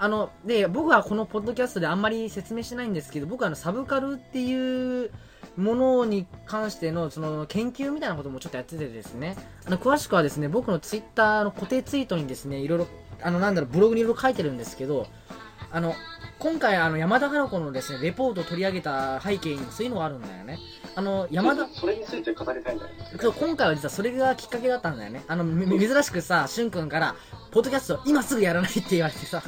あの、で、僕はこのポッドキャストであんまり説明してないんですけど、僕はあの、サブカルっていうものに関しての、その、研究みたいなこともちょっとやっててですね、あの、詳しくはですね、僕のツイッターの固定ツイートにですね、いろいろ、あの、なんだろう、ブログにいろいろ書いてるんですけど、あの、今回、あの、山田花子のですね、レポートを取り上げた背景にもそういうのがあるんだよね。あの、山田、それについて語りたいんだよね。そう今回は実はそれがきっかけだったんだよね。あの、め珍しくさ、しゅんくんから、ポッドキャスト今すぐやらないって言われてさ。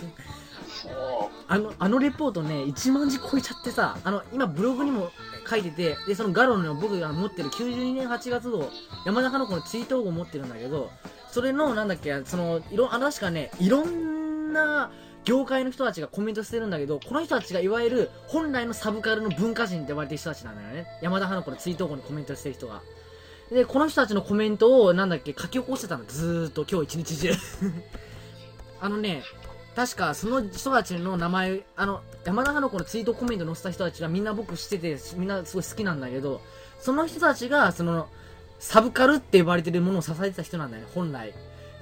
あの、あのレポートね、1万字超えちゃってさ、あの、今ブログにも書いてて、で、そのガロンの僕が持ってる92年8月号、山田花子のツイート号持ってるんだけど、それの、なんだっけ、その、いろ、あの、確かね、いろんな、業界の人たちがコメントしてるんだけど、この人たちがいわゆる本来のサブカルの文化人って呼ばれてる人たちなんだよね。山田花子のツイート号にコメントしてる人が。で、この人たちのコメントを、なんだっけ、書き起こしてたの、ずーっと今日一日中。あのね、確かその人たちの名前、あの、山田花子のツイートコメント載せた人たちがみんな僕知ってて、みんなすごい好きなんだけど、その人たちが、その、サブカルって呼ばれてるものを支えてた人なんだよね、本来。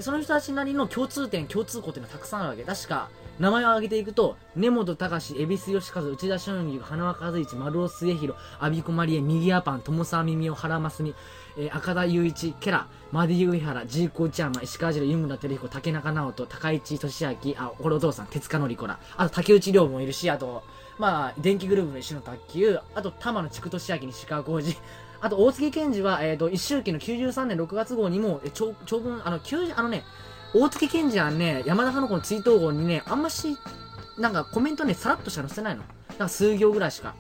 その人たちなりの共通点、共通項っていうのはたくさんあるわけ。確か、名前を挙げていくと、根本隆、恵比寿義和、内田俊義、花輪和一、丸尾末広、阿比子まりえ、右アパン、友沢耳を原真澄、えー赤田雄一、ケラ、マディウイハラ、ジーコ内山、石川次郎、湯村照彦、竹中直人、高市俊明、あ、これお父さん、手塚のり子ら、あと竹内涼もいるし、あと、まあ、電気グループの石野卓球、あと玉野筑俊明、西川浩二、あと大月健二は、えっ、と、一周期の93年6月号にも、え長長文、あの、90あのね、大月健二はね、山田花子のツイート号にね、あんまし、なんかコメントね、さらっとしか載せないの。なんか数行ぐらいしか。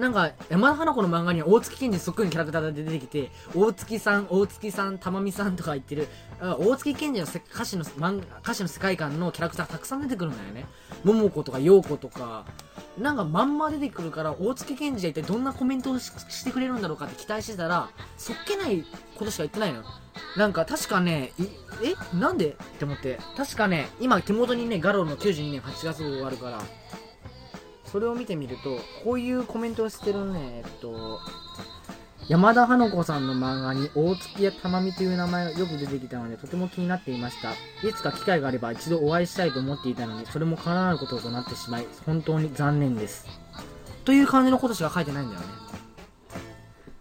なんか、山田花子の漫画には大月健二そっくりのキャラクターが出てきて、大月さん、大月さん、玉美さんとか言ってる、大月健二のせ歌詞の漫歌詞の世界観のキャラクターたくさん出てくるんだよね。桃子とか陽子とか、なんかまんま出てくるから、大月健二は一体どんなコメントをしてくれるんだろうかって期待してたら、そっけないことしか言ってないの。なんか確かね、え？なんで？って思って。確かね、今手元にね、ガロの92年8月号があるから、それを見てみると、こういうコメントをしてるね、えっと、山田花子さんの漫画に大月や玉美という名前がよく出てきたのでとても気になっていました。いつか機会があれば一度お会いしたいと思っていたのに、それも叶わないこととなってしまい、本当に残念です。という感じのことしか書いてないんだよね。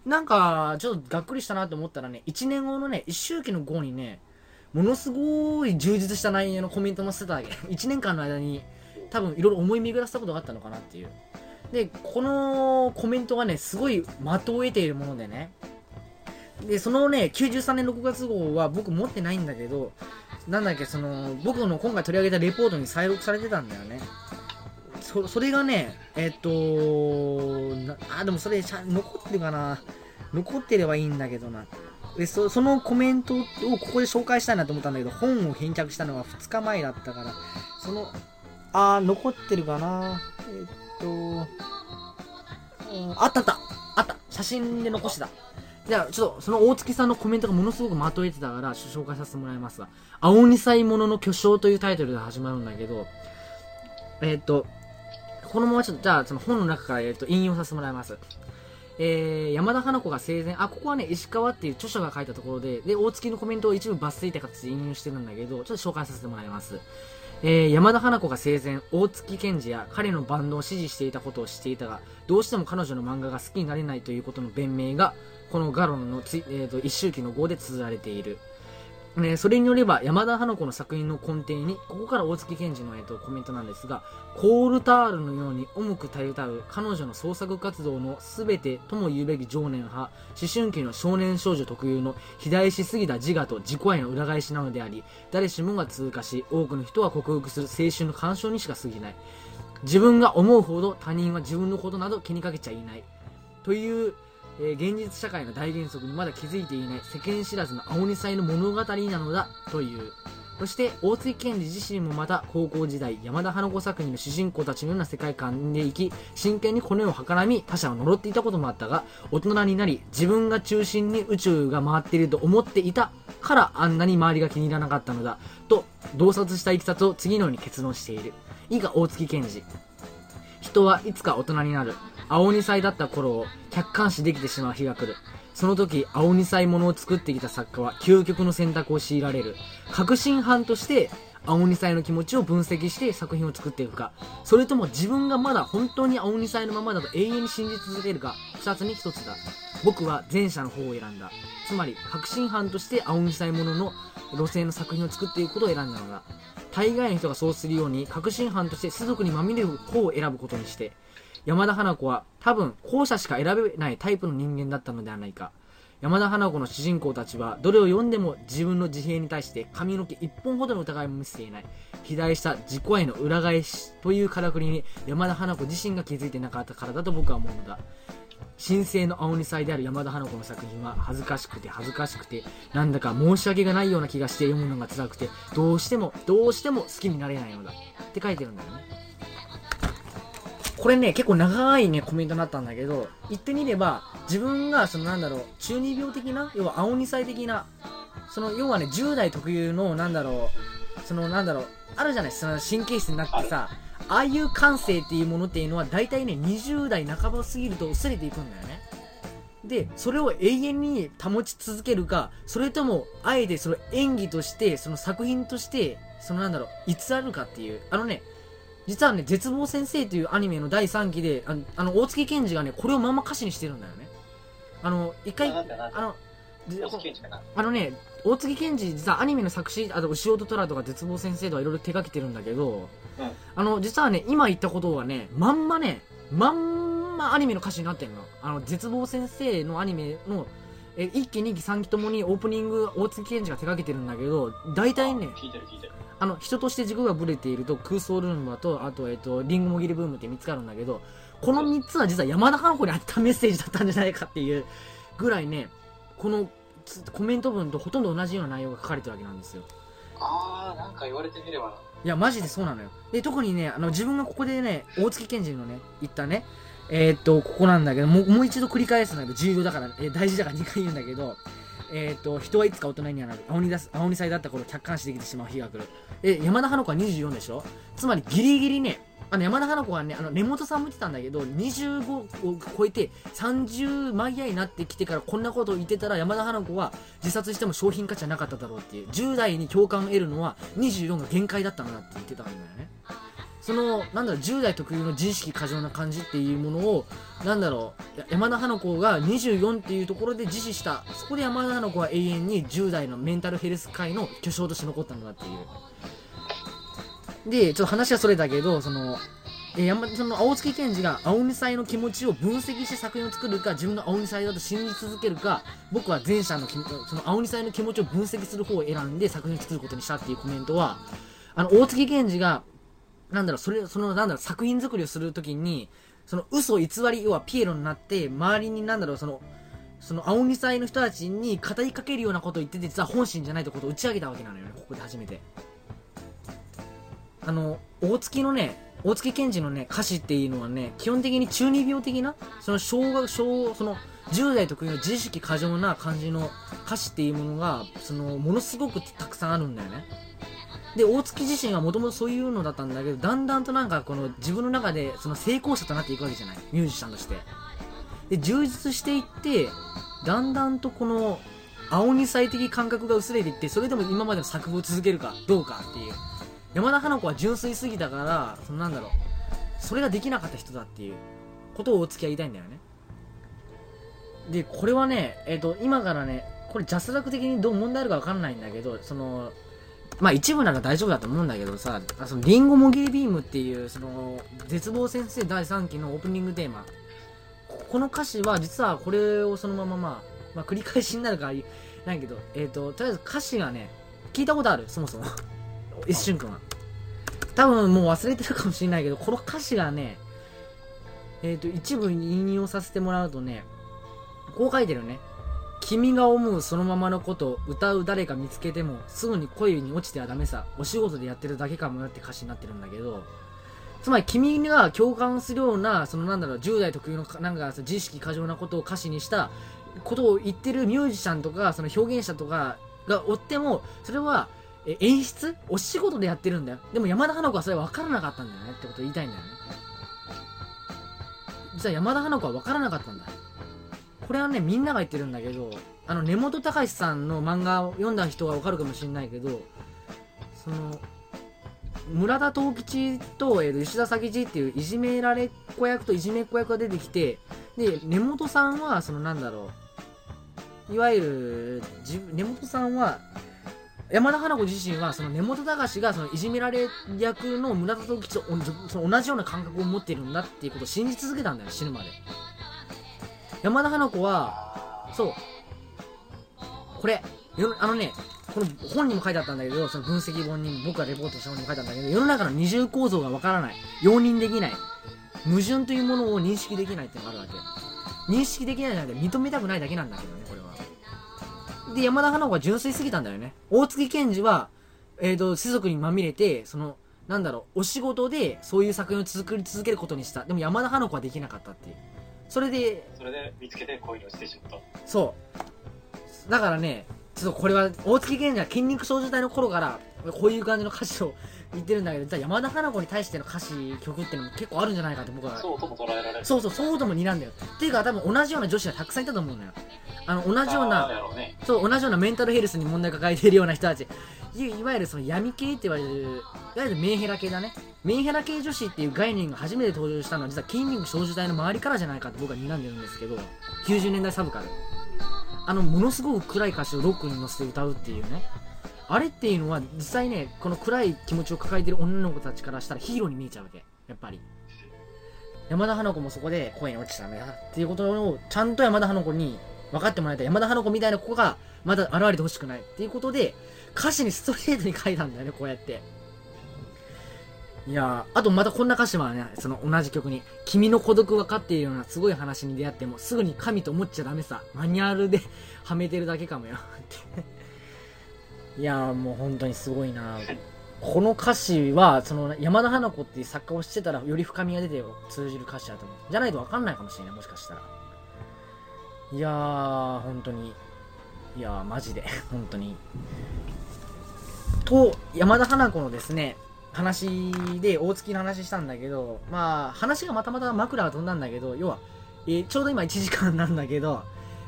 なんか、ちょっとがっくりしたなと思ったらね、1年後のね、1周期の後にね、ものすごい充実した内容のコメントもしてたわけ。1年間の間に、多分いろいろ思い巡らせたことがあったのかなっていう。で、このコメントがね、すごい的を得ているものでね。で、そのね、93年6月号は僕持ってないんだけど、なんだっけ、その、僕の今回取り上げたレポートに再録されてたんだよね。そそれがね、えっとあ、でもそれ残ってるかな？残ってればいいんだけどな。でそそのコメントをここで紹介したいなと思ったんだけど、本を返却したのが2日前だったから、その、あー、残ってるかな。えっと、うんあったあったあった写真で残してた。じゃあ、ちょっと、その大月さんのコメントがものすごくまとえてたから、紹介させてもらいますが、青二歳ものの巨匠というタイトルで始まるんだけど、えっと、このままちょっと、じゃあ、その本の中から、えっと、引用させてもらいます。えー、山田花子が生前、あ、ここはね、石川っていう著書が書いたところで、で、大月のコメントを一部抜粋って形で引用してるんだけど、ちょっと紹介させてもらいます。えー、山田花子が生前、大月健二や彼のバンドを支持していたことを知っていたが、どうしても彼女の漫画が好きになれないということの弁明が、このガロンのつ、えー、と一周期の号で綴られている。ね、それによれば山田花子の作品の根底にここから大月健二の、えー、とコメントなんですがコールタールのように重くたゆたう彼女の創作活動の全てとも言うべき情念派思春期の少年少女特有の肥大しすぎた自我と自己愛の裏返しなのであり誰しもが通過し多くの人は克服する青春の干渉にしか過ぎない。自分が思うほど他人は自分のことなど気にかけちゃいない。というえー現実社会の大原則にまだ気づいていない世間知らずの青二歳の物語なのだというそして大月健二自身もまた高校時代山田花子作品の主人公たちのような世界観で生き真剣にこの世を計らみ他者を呪っていたこともあったが大人になり自分が中心に宇宙が回っていると思っていたからあんなに周りが気に入らなかったのだと洞察したいきさつを次のように結論している。以下大月健二人はいつか大人になる。青二歳だった頃を客観視できてしまう日が来る。その時青二歳ものを作ってきた作家は究極の選択を強いられる。革新犯として青二歳の気持ちを分析して作品を作っていくか。それとも自分がまだ本当に青二歳のままだと永遠に信じ続けるか。2つに1つだ。僕は前者の方を選んだ。つまり確信犯として青二歳ものの路線の作品を作っていくことを選んだのだ。大概の人がそうするように確信犯として種族にまみれる方を選ぶことにして山田花子は多分後者しか選べないタイプの人間だったのではないか。山田花子の主人公たちはどれを読んでも自分の自閉に対して髪の毛一本ほどの疑いも見せていない。肥大した自己愛の裏返しというからくりに山田花子自身が気づいてなかったからだと僕は思うのだ。神聖の青二歳である山田花子の作品は恥ずかしくて恥ずかしくてなんだか申し訳がないような気がして読むのが辛くてどうしてもどうしても好きになれないのだって書いてるんだよね。これね結構長いねコメントになったんだけど言ってみれば自分がそのなんだろう中二病的な要は青二歳的なその要はね10代特有のなんだろうそのなんだろうあるじゃないその神経質になってさああいう感性っていうものっていうのは大体ね20代半ば過ぎると薄れていくんだよね。でそれを永遠に保ち続けるかそれともあえてその演技としてその作品としてそのなんだろう偽るかっていう。あのね実はね絶望先生というアニメの第3期であのあの大月健二がねこれをまんま歌詞にしてるんだよね。あの一回あのあのね大月健二実はアニメの作詞あと牛音虎とか絶望先生とかいろいろ手掛けてるんだけど、うん。あの実はね今言ったことはねまんまねまんまアニメの歌詞になってるの。あの絶望先生のアニメのえ1期2期3期ともにオープニング大月健二が手掛けてるんだけど大体ね聞いてる聞いてるあの人として軸がぶれていると空想ルンバとあと,、えっとリンゴもぎりブームって3つあるんだけどこの3つは実は山田花子にあったメッセージだったんじゃないかっていうぐらいねこのつコメント文とほとんど同じような内容が書かれてるわけなんですよ。ああなんか言われてみればいやマジでそうなのよ。で特にねあの自分がここでね大月健二のね言ったねえーっとここなんだけどもうもう一度繰り返すんだけど重要だから、えー大事だから2回言うんだけどえーと人はいつか大人にはなる青に出す青に歳だった頃客観視できてしまう日が来る。え山田花子は24でしょ？つまりギリギリねあの山田花子はねあの根本さんも言ってたんだけど25を超えて30マイヤーになってきてからこんなことを言ってたら山田花子は自殺しても商品価値はなかっただろうっていう。10代に共感を得るのは24が限界だったんだって言ってたんだよね。そのなんだろう10代特有の自意識過剰な感じっていうものをなんだろう山田花子が24っていうところで自死した。そこで山田花子は永遠に10代のメンタルヘルス界の巨匠として残ったんだっていう。でちょっと話はそれだけどそのえ山その青月健二が青二歳の気持ちを分析して作品を作るか自分の青二歳だと信じ続けるか僕は前者のその青二歳の気持ちを分析する方を選んで作品を作ることにしたっていうコメントはあの大月健二がなんだろうそれそのなんだろう作品作りをするときにその嘘偽り要はピエロになって周りになんだろうそのその青二歳の人たちに語りかけるようなことを言ってて実は本心じゃないってことを打ち上げたわけなのよねここで初めて。あの大月のね大月健二のね歌詞っていうのはね基本的に中二病的なその小学小その10代特有の自意識過剰な感じの歌詞っていうものがそのものすごくたくさんあるんだよね。で大月自身はもともとそういうのだったんだけどだんだんとなんかこの自分の中でその成功者となっていくわけじゃない。ミュージシャンとして。で充実していってだんだんとこの青二歳的感覚が薄れていってそれでも今までの作風を続けるかどうかっていう。山田花子は純粋すぎたからそのなんだろう。それができなかった人だっていうことを大月は言いたいんだよね。でこれはねえっ、と今からねこれジャスラック的にどう問題あるか分かんないんだけどそのまあ一部なら大丈夫だと思うんだけどさあそのリンゴもぎりビームっていうその絶望先生第3期のオープニングテーマ。ここの歌詞は実はこれをそのまままあ、まあ、繰り返しになるからないけどえっ、ととりあえず歌詞がね聞いたことあるそもそも。一瞬くんは。多分もう忘れてるかもしれないけどこの歌詞がねえっ、と一部引用させてもらうとねこう書いてるね君が思うそのままのことを歌う誰か見つけてもすぐに恋に落ちてはダメさ。お仕事でやってるだけかもよって歌詞になってるんだけど。つまり君が共感するようなそのなんだろう10代特有のなんか自意識過剰なことを歌詞にしたことを言ってるミュージシャンとかその表現者とかが追ってもそれは演出？お仕事でやってるんだよ。でも山田花子はそれ分からなかったんだよねってことを言いたいんだよね。実は山田花子は分からなかったんだ。これはねみんなが言ってるんだけどあの根本隆さんの漫画を読んだ人は分かるかもしれないけどその村田藤吉と,、えー吉田佐吉っていういじめられっ子役といじめっ子役が出てきてで根本さんはそのなんだろういわゆる根本さんは山田花子自身はその根本隆がそのいじめられ役の村田藤吉とその同じような感覚を持ってるんだっていうことを信じ続けたんだよ死ぬまで。山田花子はそう。これあのねこの本にも書いてあったんだけどその分析本に僕がレポートした本にも書いてあったんだけど世の中の二重構造がわからない。容認できない。矛盾というものを認識できないっていうのがあるわけ。認識できないじゃなくて認めたくないだけなんだけどねこれは。で山田花子は純粋すぎたんだよね。大月健二はえーと世俗にまみれてそのなんだろうお仕事でそういう作品を作り続けることにした。でも山田花子はできなかったっていう。それでそれで見つけて恋に落ちてしまった。そう。だからね、ちょっとこれは、大月健二は筋肉少女隊の頃から、こういう感じの歌詞を言ってるんだけど、山田花子に対しての歌詞、曲っていうのも結構あるんじゃないかって僕は。そうとも捉えられる。そうそう、そうとも睨んだよ。っていうか多分同じような女子がたくさんいたと思うんだよ。あの、同じような、ね。そう、同じようなメンタルヘルスに問題抱えているような人たち。いいわゆるその闇系って言われる、いわゆるメンヘラ系だね。メンヘラ系女子っていう概念が初めて登場したのは実は筋肉少女隊の周りからじゃないかって僕は睨んでるんですけど、90年代サブカル。あの、ものすごく暗い歌詞をロックに乗せて歌うっていうね。あれっていうのは実際ね、この暗い気持ちを抱えてる女の子たちからしたらヒーローに見えちゃうわけ。やっぱり。山田花子もそこで恋に落ちたんだっていうことをちゃんと山田花子に分かってもらいた山田花子みたいな子がまだ現れてほしくないっていうことで歌詞にストレートに書いたんだよねこうやっていやあとまたこんな歌詞はね。その同じ曲に「君の孤独分かっているようなすごい話に出会ってもすぐに神と思っちゃダメさ。マニュアルで はめてるだけかもよ」って。いやもう本当にすごいな。この歌詞はその山田花子っていう作家をしてたらより深みが出て通じる歌詞だと思う。じゃないと分かんないかもしれないもしかしたら。いやー本当に。いやーマジで。本当に。と山田花子のですね話で大月の話したんだけどまあ話がまたまた枕が飛んだんだけど要は、えーちょうど今1時間なんだけど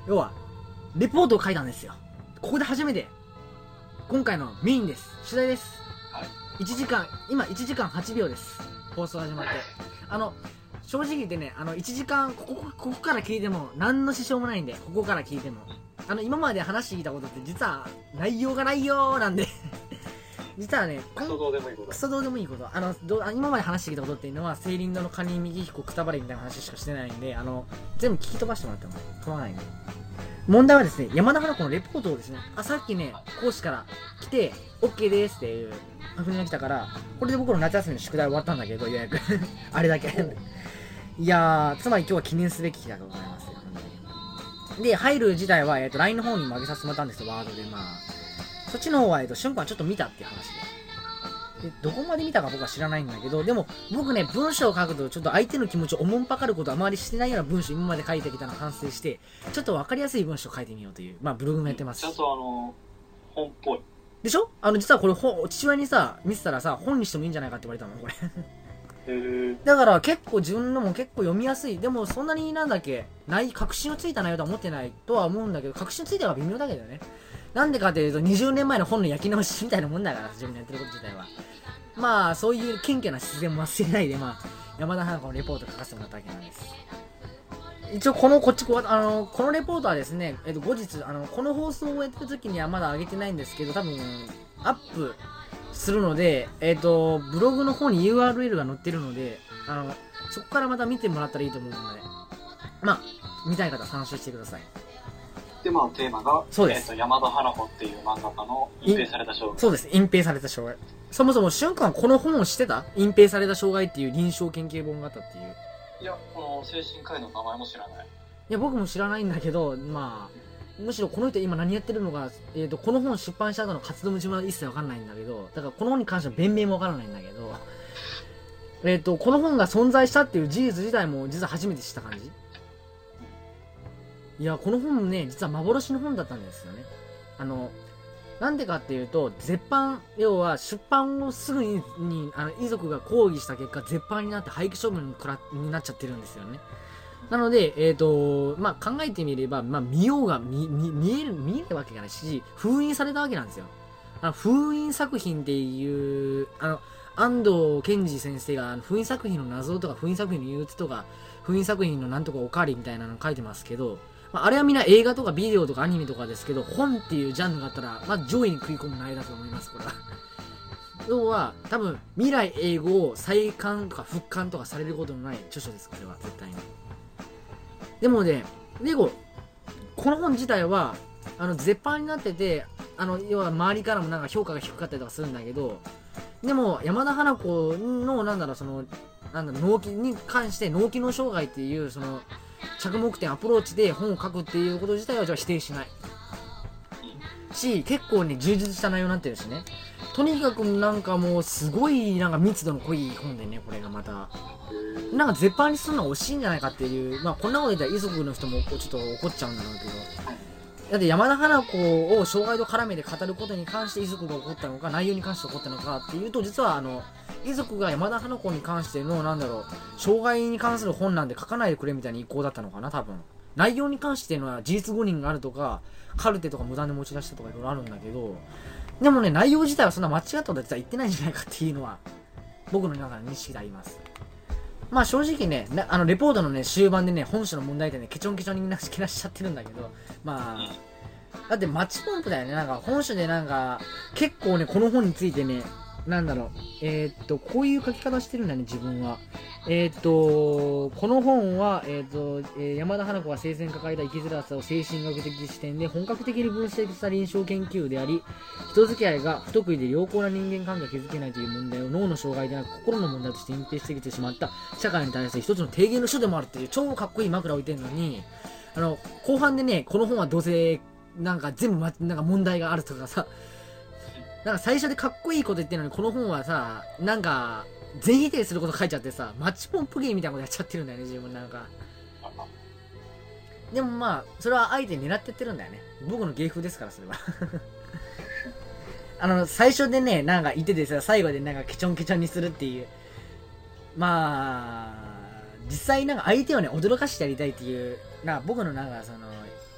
要はレポートを書いたんですよ。ここで初めて今回のメインです。取材です。はい。1時間今1時間8秒です。放送始まって。あの正直言ってねあの1時間ここここから聞いても何の支障もないんでここから聞いても。あの今まで話してきたことって実は内容がないよーなんで実はねクソどうでもいいこと。ク。ソどうでもいいこと。あのど今まで話してきたことっていうのは青林堂のカニ右彦くたばれみたいな話しかしてないんであの全部聞き飛ばしてもらっても構わないんで。問題はですね山田花子のレポートをですねあさっきね講師から来て OK ですっていう確認が来たからこれで僕の夏休みの宿題終わったんだけどようやくあれだけ。いやーつまり今日は記念すべき日だとございます。で入る自体は、えー、と LINE の方にも上げさせてもらったんですよワードで。まあそっちの方は、えっと、瞬間ちょっと見たっていう話で。で、どこまで見たか僕は知らないんだけど、でも、僕ね、文章を書くと、ちょっと相手の気持ちをおもんぱかることあまりしてないような文章今まで書いてきたのを反省して、ちょっとわかりやすい文章を書いてみようという、まあ、ブログもやってますちゃんとあの、本っぽい。でしょ？あの、実はこれ、本父親にさ、見せたらさ、本にしてもいいんじゃないかって言われたの、これ。だから結構自分のも結構読みやすい。でもそんなになんだっけ、ない、確信をついた内容とは思ってないとは思うんだけど、確信ついたのは微妙だけどね。なんでかというと、20年前の本の焼き直しみたいなもんだから、自分のやってること自体は。まあ、そういう謙虚な自然も忘れないで、まあ、山田花子のレポート書かせてもらったわけなんです。一応このこっちあのこのレポートはですね、えっと、後日あのこの放送をやってる時にはまだ上げてないんですけど多分アップするので、えっとブログの方に URL が載ってるのであのそこからまた見てもらったらいいと思うのでまあ見たい方参照してくださいで、まあ、テーマが、そうです。えっと、山田花子っていう漫画家の隠蔽された障害。そうです。隠蔽された障害そもそも瞬間この本を知ってた？隠蔽された障害っていう臨床研究本があったっていう。いや、この精神科医の名前も知らない。いや僕も知らないんだけどまあむしろこの人今何やってるのか、えー、とこの本出版した後の活動も自分は一切わかんないんだけどだからこの本に関しては弁明もわからないんだけどえっとこの本が存在したっていう事実自体も実は初めて知った感じいやこの本ね実は幻の本だったんですよねあのなんでかっていうと絶版要は出版をすぐににあの遺族が抗議した結果絶版になって廃棄処分にらになっちゃってるんですよねなので、えっ、と、まあ、考えてみれば、まあ、見ようが見、見、える、見えるわけがないし、封印されたわけなんですよ。あの、封印作品っていう、あの、安藤健二先生が封印作品の謎とか封印作品の憂鬱とか封印作品のなんとかおかわりみたいなの書いてますけど、まあ、あれはみんな映画とかビデオとかアニメとかですけど本っていうジャンルがあったら、まあ、上位に食い込む内容だと思いますこれは。要は多分未来英語を再刊とか復刊とかされることのない著書ですこれは絶対に。でもねでここの本自体はあの絶版になっててあの要は周りからもなんか評価が低かったりとかするんだけどでも山田花子のなんだろうそのなんだろ脳気に関して脳機能障害っていうその着目点アプローチで本を書くっていうこと自体はじゃあ否定しない。し結構ね充実した内容になってるしね。とにかくなんかもうすごいなんか密度の濃い本でねこれがまた。なんか絶版にするのは惜しいんじゃないかっていう。まあこんなこと言ったら遺族の人もちょっと怒っちゃうんだろうけど。だって山田花子を障害と絡めて語ることに関して遺族が起こったのか内容に関して起こったのかっていうと実はあの遺族が山田花子に関してのなんだろう障害に関する本なんで書かないでくれみたいな意向だったのかな多分。内容に関してのは事実誤認があるとかカルテとか無断で持ち出したとかいろいろあるんだけどでもね内容自体はそんな間違ったことは実は言ってないんじゃないかっていうのは僕の中の認識であります。まあ正直ね、あのレポートのね終盤でね本書の問題点ねケチョンケチョンにみんなけなしちゃってるんだけどまあだってマッチポンプだよね。なんか本書でなんか結構ねこの本についてねなんだろう。えーっとこういう書き方してるんだね自分は。えーっとこの本は、えーっと山田花子が生前抱えた生きづらさを精神学的視点で本格的に分析した臨床研究であり人付き合いが不得意で良好な人間関係を築けないという問題を脳の障害でなく心の問題として隠蔽してきてしまった社会に対する一つの提言の書でもあるっていう超かっこいい枕を置いてるのにあの後半でねこの本はどうせなんか全部、ま、なんか問題があるとかさなんか最初でかっこいいこと言ってるのにこの本はさなんか全否定すること書いちゃってさマッチポンプ芸みたいなことやっちゃってるんだよね自分なんか。でもまあそれはあえて狙ってってるんだよね。僕の芸風ですからそれは。あの最初でねなんか言っててさ最後でなんかケチョンケチョンにするっていう。まあ実際なんか相手をね驚かしてやりたいっていう。な僕のなんかその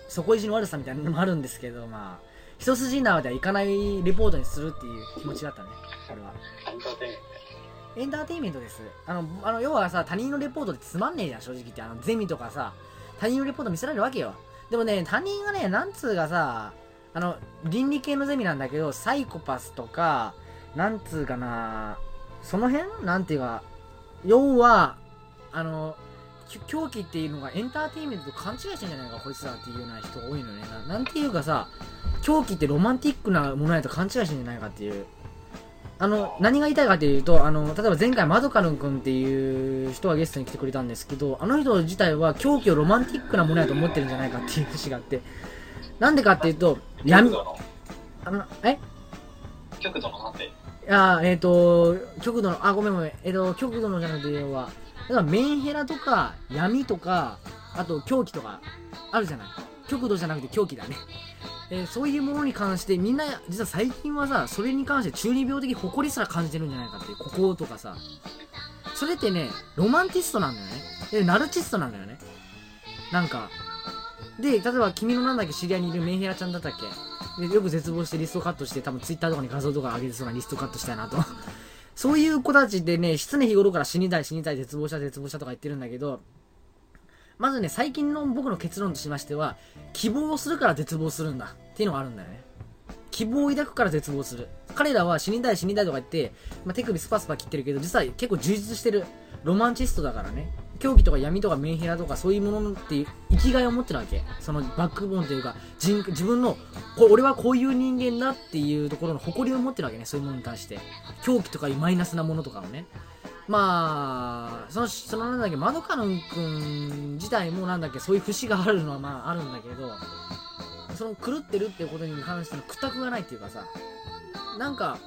底意地の悪さみたいなのもあるんですけどまあ。一筋縄ではいかないレポートにするっていう気持ちだったねこれは。エンターテインメンエンターテインメントです。あのあの要はさ他人のレポートってつまんねえじゃん正直言って。あのゼミとかさ他人のレポート見せられるわけよ。でもね他人がねなんつうかさあの倫理系のゼミなんだけどサイコパスとかなんつうかなその辺？なんていうか要はあのき狂気っていうのがエンターテインメントと勘違いしてんじゃないかこいつらっていうような人が多いのね。ななんていうかさ狂気ってロマンティックなものやと勘違いしてんじゃないかっていう。あの何が言いたいかというとあの例えば前回マドカルン君っていう人がゲストに来てくれたんですけどあの人自体は狂気をロマンティックなものやと思ってるんじゃないかっていう節があって。なんでかっていうとト闇あのえ？極度のなんて？あーえっ、と極度のあごめんごめん。えっ、と極度のじゃなくて要はだからメンヘラとか闇とかあと狂気とかあるじゃない。極度じゃなくて狂気だね、えーそういうものに関してみんな実は最近はさそれに関して中二病的誇りすら感じてるんじゃないかっていうこことかさ。それってねロマンティストなんだよね。でナルチストなんだよね。なんかで例えば君のなんだっけ知り合いにいるメンヘラちゃんだったっけ。でよく絶望してリストカットして多分ツイッターとかに画像とか上げてそうなリストカットしたいなと。そういう子たちでね常日頃から死にたい死にたい絶望した絶望したとか言ってるんだけどまずね最近の僕の結論としましては希望をするから絶望するんだっていうのがあるんだよね。希望を抱くから絶望する。彼らは死にたい死にたいとか言って、まあ、手首スパスパ切ってるけど実は結構充実してるロマンチストだからね。狂気とか闇とかメンヘラとかそういうものって生きがいを持ってるわけ。そのバックボーンというか人自分のこ俺はこういう人間だっていうところの誇りを持ってるわけね。そういうものに対して。狂気とかいうマイナスなものとかをね。まあそのそのなんだっけマドカルン君自体もなんだっけそういう節があるのはまああるんだけどその狂ってるっていうことに関しての屈託がないっていうかさなんか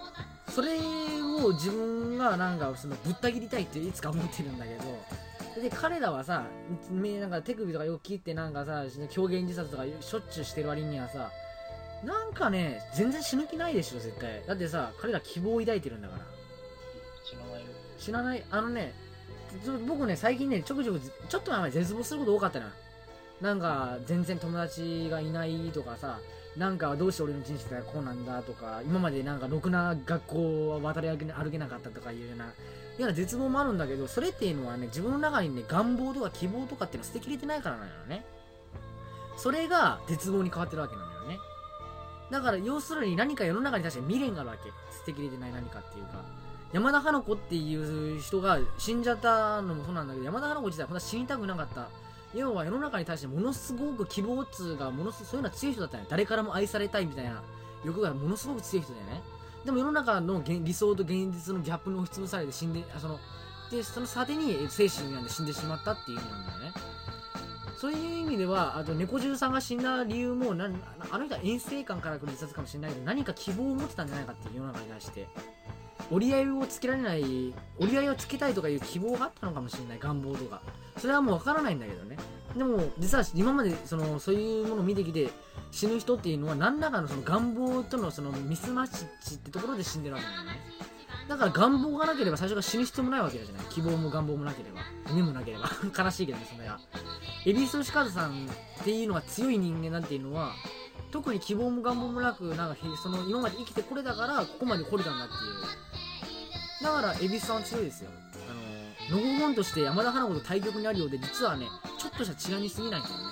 それを自分がなんかそのぶった切りたいっていつか思ってるんだけどで彼らはさめなんか手首とかよく切ってなんかさ狂言自殺とかしょっちゅうしてる割にはさなんかね全然死ぬ気ないでしょ絶対。だってさ彼ら希望を抱いてるんだから。知らないよ。知らない。あのね僕ね最近ねちょくちょくちょっと前まで絶望すること多かったななんか全然友達がいないとかさなんかどうして俺の人生がこうなんだとか今までなんかろくな学校は渡り歩けなかったとかいうようなような絶望もあるんだけどそれっていうのはね自分の中にね願望とか希望とかっていうのを捨てきれてないからなのね。それが絶望に変わってるわけなのよね。だから要するに何か世の中に対して未練があるわけ。捨てきれてない何かっていうか。山田花子っていう人が死んじゃったのもそうなんだけど山田花子自体は本当は死にたくなかった。要は世の中に対してものすごく希望っつがものすそういうのは強い人だったよね。誰からも愛されたいみたいな。欲がものすごく強い人だよね。でも世の中の理想と現実のギャップに押しつぶされて死んであそのでその差でに精神病んで死んでしまったっていう意味なんだよね。そういう意味ではあと猫汁さんが死んだ理由もなあの人は遠征感から来る自殺かもしれないけど何か希望を持ってたんじゃないかっていう世の中に対して。折り合いをつけられない折り合いをつけたいとかいう希望があったのかもしれない願望とか。それはもうわからないんだけどね。でも実は今までそのそういうものを見てきて死ぬ人っていうのは何らかのその願望とのそのミスマッチってところで死んでるわけなんだよねだから願望がなければ最初から死ぬ必要もないわけじゃない。希望も願望もなければ夢もなければ悲しいけどねそれはエビス・シカズさんっていうのが強い人間なんていうのは特に希望も願望もなくなんかその今まで生きてこれたからここまで来れたんだっていう。だからエビスさん強いですよ。あののほほんとして山田花子と対局にあるようで実はねちょっとした違いに過ぎないんだよね。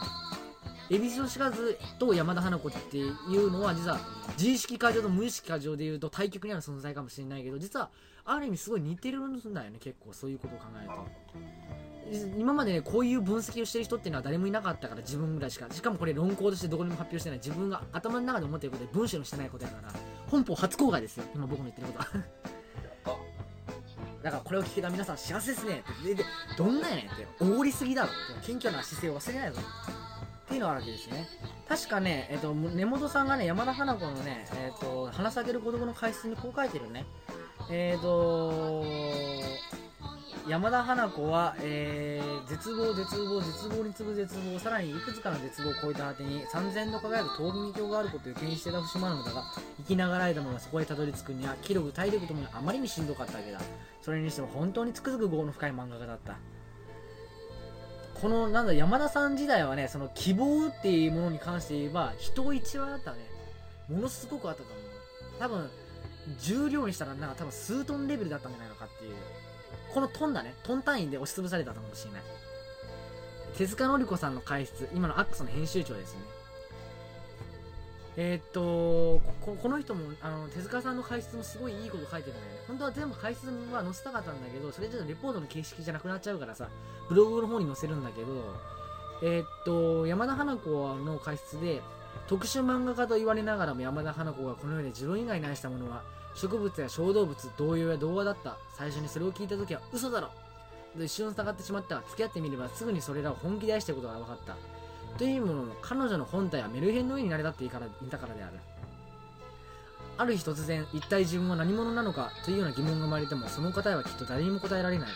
エビスを知らずと山田花子っていうのは実は自意識過剰と無意識過剰でいうと対極にある存在かもしれないけど実はある意味すごい似てるんだよね結構そういうことを考えると。今までねこういう分析をしてる人っていうのは誰もいなかったから自分ぐらいしか。しかもこれ論考としてどこにも発表してない。自分が頭の中で思ってることで文章にしてないことやから本邦初公開ですよ。今僕の言ってることは。だからこれを聞けた皆さん幸せですね。ってででどんなんやねんっておごりすぎだろ謙虚な姿勢を忘れないぞっていうのがあるわけですね。確かね、えっと、根本さんがね山田花子のね、えっと、花下げる孤独の解説にこう書いてるね。えっと山田花子は、えー、絶望絶望絶望に次ぐ絶望さらにいくつかの絶望を超えた果てに三千の輝く峠にがあることを予見してた節もあるのだが生きながらえたものがそこへたどり着くには気力体力ともにあまりにしんどかったわけだ。それにしても本当につくづく業の深い漫画家だった。このなんだ山田さん時代はねその希望っていうものに関して言えば人一話だったね。ものすごくあったと思う。多分重量にしたらなんか多分数トンレベルだったんじゃないのかっていう。このトンだね。トン単位で押しつぶされたかもしれない。手塚のり子さんの解説。今のアックスの編集長ですね。えー、っとここの人もあの手塚さんの解説もすごいいいこと書いてるね。本当は全部解説は載せたかったんだけどそれじゃレポートの形式じゃなくなっちゃうからさ。ブログの方に載せるんだけどえー、っと山田花子の解説で特殊漫画家と言われながらも山田花子がこの世で自分以外に愛したものは植物や小動物同様や童話だった。最初にそれを聞いた時は嘘だろ。と一瞬疑ってしまったが付き合ってみればすぐにそれらを本気で愛したことが分かった。というものの彼女の本体はメルヘンの上に成り立っていたからである。ある日突然一体自分は何者なのかというような疑問が生まれてもその答えはきっと誰にも答えられない。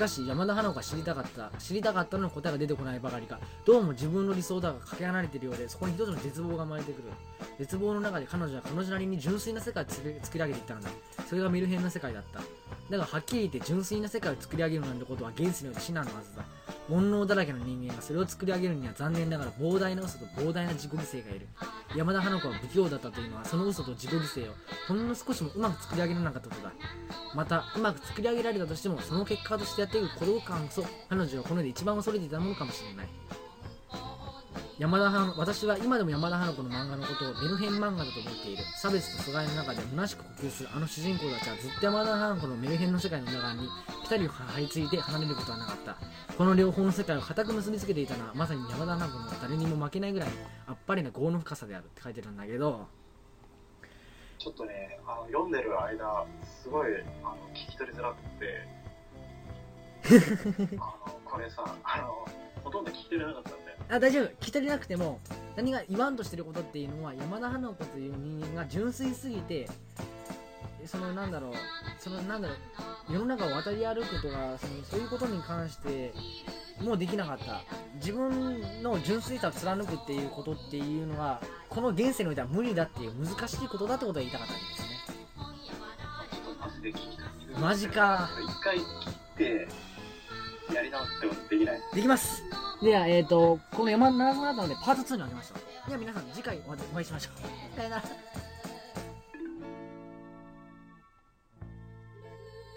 かし山田花子が知りたかった知りたかったの答えが出てこないばかりか。どうも自分の理想だがかけ離れているようでそこに一つの絶望が生まれてくる。絶望の中で彼女は彼女なりに純粋な世界を作り上げていったのだ。それがメルヘンな世界だった。だがはっきり言って純粋な世界を作り上げるなんてことは現世において至難のはずだ。煩悩だらけの人間がそれを作り上げるには残念ながら膨大な嘘と膨大な自己犠牲がいる。山田花子は不器用だったというのはその嘘と自己犠牲をほんの少しもうまく作り上げられなかったことだ。またうまく作り上げられたとしてもその結果としてやっていく孤独感こそ彼女はこの世で一番恐れていたものかもしれない。山田花私は今でも山田花子の漫画のことをメルヘン漫画だと思っている。差別と阻害の中で虚しく呼吸するあの主人公たちはずっと山田花子のメルヘンの世界の中にピタリと張り付いて離れることはなかった。この両方の世界を固く結びつけていたのはまさに山田花子の誰にも負けないぐらいあっぱれな業の深さであるって書いてるんだけど。ちょっとね、あの読んでる間、すごいあの聞き取りづらくて、あのこれさあの、ほとんど聞き取れなかったんで、あ大丈夫。聞き取れなくても何が言わんとしてることっていうのは山田花子という人間が純粋すぎてそのなんだろう。そのなんだろう。世の中を渡り歩くとかそのそういうことに関してもうできなかった。自分の純粋さを貫くっていうことっていうのはこの現世においては無理だっていう難しいことだってことを言いたかったんですね。マジか。一回切って、やり直すってことできない？できます。ではえっ、とこの山長くなったのでパート2に分けました。では皆さん次回お会いしましょう。さよなら。